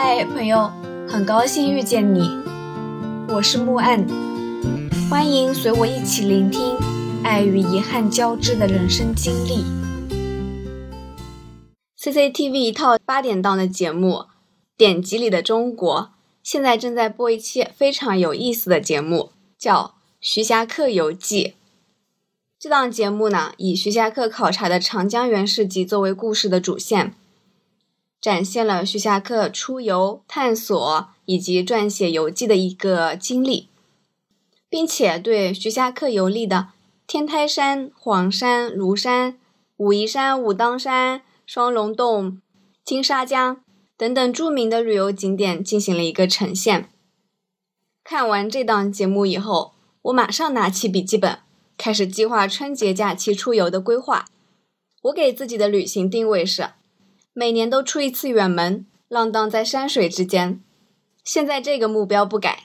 嗨，朋友，很高兴遇见你，我是木岸，欢迎随我一起聆听爱与遗憾交织的人生经历。CCTV 一套八点档的节目《典籍里的中国》，现在正在播一期非常有意思的节目，叫《徐霞客游记》。这档节目呢，以徐霞客考察的长江源市集作为故事的主线。展现了徐霞客出游、探索以及撰写游记的一个经历，并且对徐霞客游历的天台山、黄山、庐山、武夷山、武当山、双龙洞、金沙江等等著名的旅游景点进行了一个呈现。看完这档节目以后，我马上拿起笔记本，开始计划春节假期出游的规划。我给自己的旅行定位是。每年都出一次远门，浪荡在山水之间。现在这个目标不改，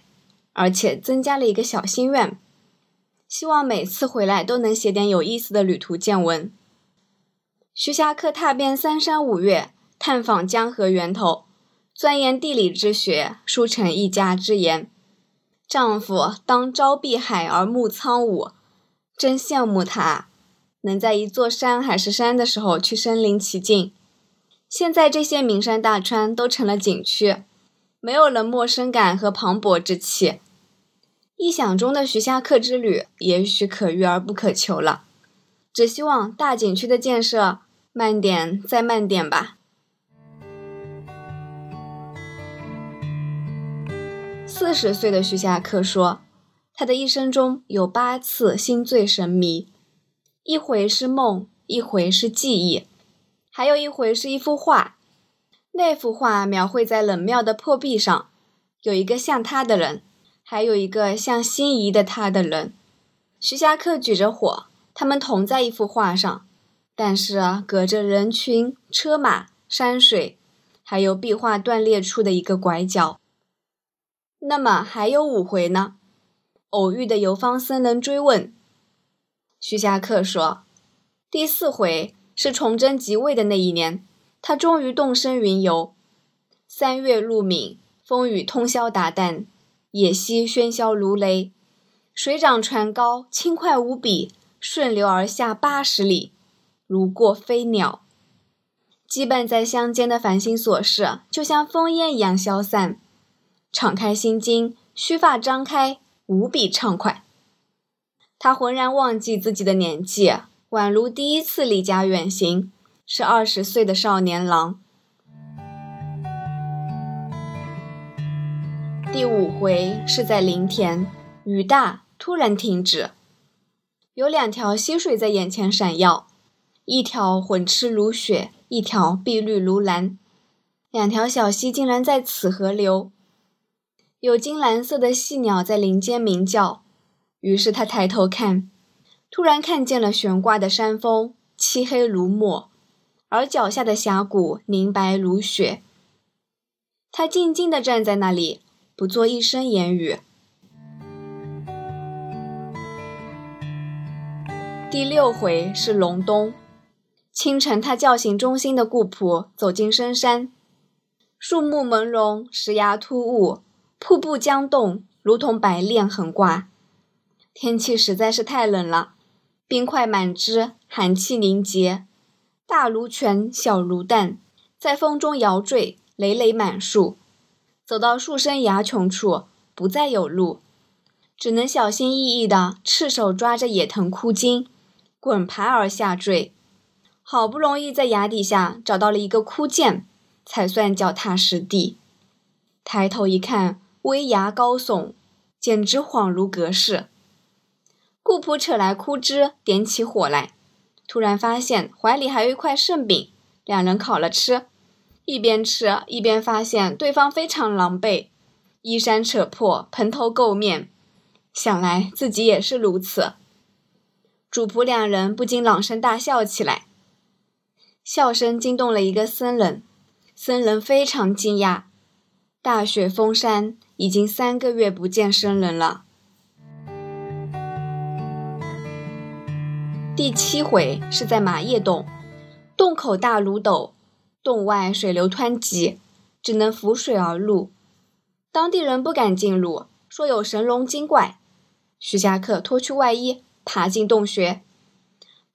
而且增加了一个小心愿，希望每次回来都能写点有意思的旅途见闻。徐霞客踏遍三山五岳，探访江河源头，钻研地理之学，书成一家之言。丈夫当朝碧海而暮苍梧，真羡慕他，能在一座山还是山的时候去身临其境。现在这些名山大川都成了景区，没有了陌生感和磅礴之气。臆想中的徐霞客之旅也许可遇而不可求了，只希望大景区的建设慢点再慢点吧。四十岁的徐霞客说，他的一生中有八次心醉神迷，一回是梦，一回是记忆。还有一回是一幅画，那幅画描绘在冷庙的破壁上，有一个像他的人，还有一个像心仪的他的人。徐霞客举着火，他们同在一幅画上，但是隔着人群、车马、山水，还有壁画断裂处的一个拐角。那么还有五回呢？偶遇的游方僧人追问。徐霞客说：“第四回。”是崇祯即位的那一年，他终于动身云游。三月入闽，风雨通宵达旦，野溪喧嚣如雷，水涨船高，轻快无比，顺流而下八十里，如过飞鸟。羁绊在乡间的烦心琐事，就像风烟一样消散。敞开心襟，须发张开，无比畅快。他浑然忘记自己的年纪。宛如第一次离家远行，是二十岁的少年郎。第五回是在林田，雨大突然停止，有两条溪水在眼前闪耀，一条混赤如雪，一条碧绿如蓝，两条小溪竟然在此河流，有金蓝色的细鸟在林间鸣叫，于是他抬头看。突然看见了悬挂的山峰，漆黑如墨，而脚下的峡谷凝白如雪。他静静地站在那里，不做一声言语。第六回是隆冬，清晨，他叫醒忠心的顾仆，走进深山。树木朦胧，石崖突兀，瀑布将动，如同白练横挂。天气实在是太冷了。冰块满枝，寒气凝结，大如拳，小如弹，在风中摇坠，累累满树。走到树身崖穷处，不再有路，只能小心翼翼地赤手抓着野藤枯茎，滚爬而下坠。好不容易在崖底下找到了一个枯涧，才算脚踏实地。抬头一看，危崖高耸，简直恍如隔世。顾仆扯来枯枝，点起火来。突然发现怀里还有一块剩饼，两人烤了吃。一边吃一边发现对方非常狼狈，衣衫扯破，蓬头垢面。想来自己也是如此。主仆两人不禁朗声大笑起来，笑声惊动了一个僧人。僧人非常惊讶，大雪封山，已经三个月不见僧人了。第七回是在马叶洞，洞口大如斗，洞外水流湍急，只能浮水而入。当地人不敢进入，说有神龙精怪。徐霞客脱去外衣，爬进洞穴，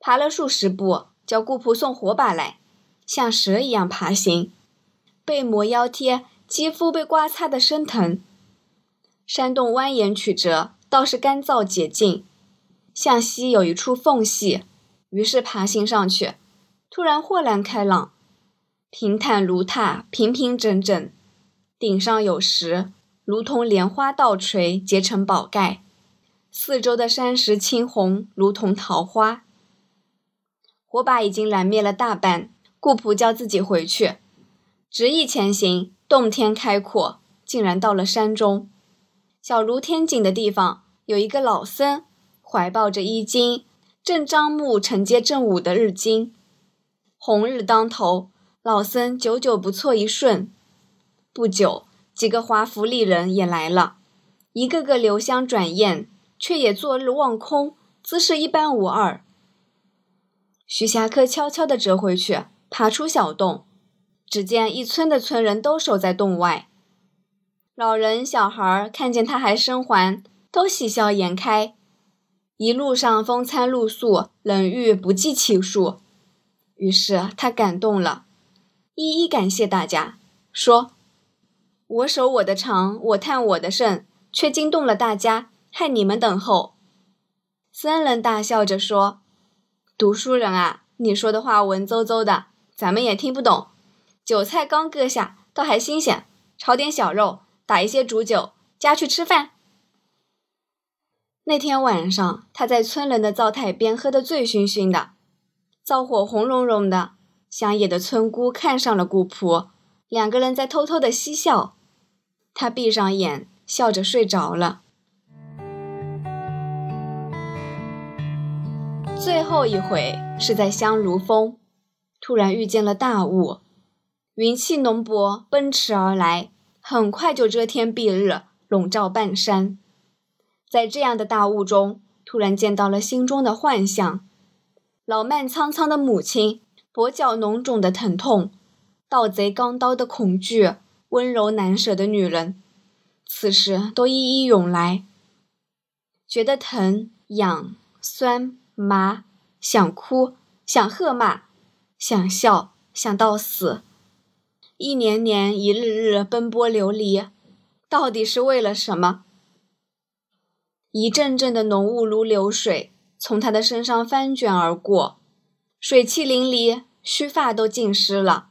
爬了数十步，叫顾仆送火把来，像蛇一样爬行，背磨腰贴，肌肤被刮擦得生疼。山洞蜿蜒曲折，倒是干燥洁净，向西有一处缝隙，于是爬行上去，突然豁然开朗，平坦如榻，平平整整，顶上有石，如同莲花倒垂结成宝盖，四周的山石青红，如同桃花。火把已经燃灭了大半，顾仆叫自己回去，执意前行，洞天开阔，竟然到了山中。小如天井的地方，有一个老僧，怀抱着衣襟，正张目承接正午的日经。红日当头，老僧久久不错一瞬。不久，几个华服丽人也来了，一个个留香转艳，却也坐日望空，姿势一般无二。徐霞客悄悄地折回去，爬出小洞，只见一村的村人都守在洞外。老人小孩看见他还生还，都喜笑颜开。一路上风餐露宿，冷遇不计其数。于是他感动了，一一感谢大家，说：“我守我的场，我探我的胜，却惊动了大家，害你们等候。”僧人大笑着说：“读书人啊，你说的话文绉绉的，咱们也听不懂。韭菜刚割下，倒还新鲜，炒点小肉。”打一些煮酒，家去吃饭。那天晚上，他在村人的灶台边喝得醉醺醺的，灶火红茸茸的。乡野的村姑看上了顾仆，两个人在偷偷的嬉笑。他闭上眼，笑着睡着了。最后一回是在香如峰，突然遇见了大雾，云气浓薄，奔驰而来。很快就遮天蔽日，笼罩半山。在这样的大雾中，突然见到了心中的幻象：老迈苍苍的母亲，跛脚脓肿的疼痛，盗贼钢刀的恐惧，温柔难舍的女人，此时都一一涌来。觉得疼、痒、酸、麻，想哭，想喝骂，想笑，想到死。一年年，一日日奔波流离，到底是为了什么？一阵阵的浓雾如流水，从他的身上翻卷而过，水汽淋漓，须发都浸湿了。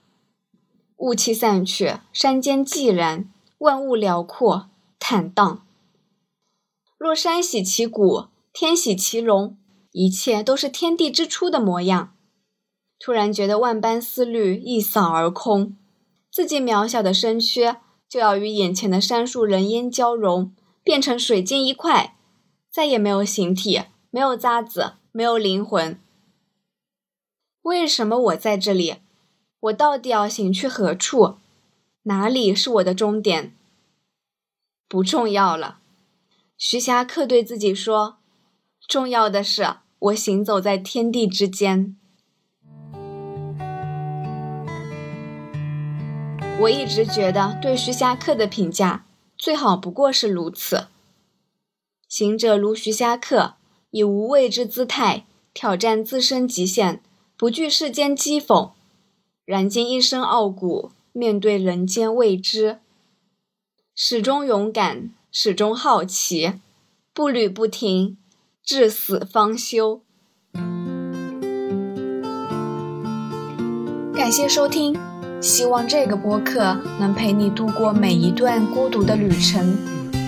雾气散去，山间寂然，万物辽阔坦荡。若山喜其谷，天喜其容，一切都是天地之初的模样。突然觉得万般思虑一扫而空。自己渺小的身躯就要与眼前的山树人烟交融，变成水晶一块，再也没有形体，没有渣子，没有灵魂。为什么我在这里？我到底要行去何处？哪里是我的终点？不重要了。徐霞客对自己说：“重要的是，我行走在天地之间。”我一直觉得，对徐霞客的评价最好不过是如此。行者如徐霞客，以无畏之姿态挑战自身极限，不惧世间讥讽，然今一身傲骨，面对人间未知，始终勇敢，始终好奇，步履不停，至死方休。感谢收听。希望这个播客能陪你度过每一段孤独的旅程，